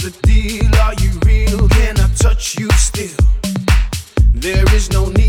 the deal? Are you real? Can I touch you still? There is no need.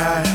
right.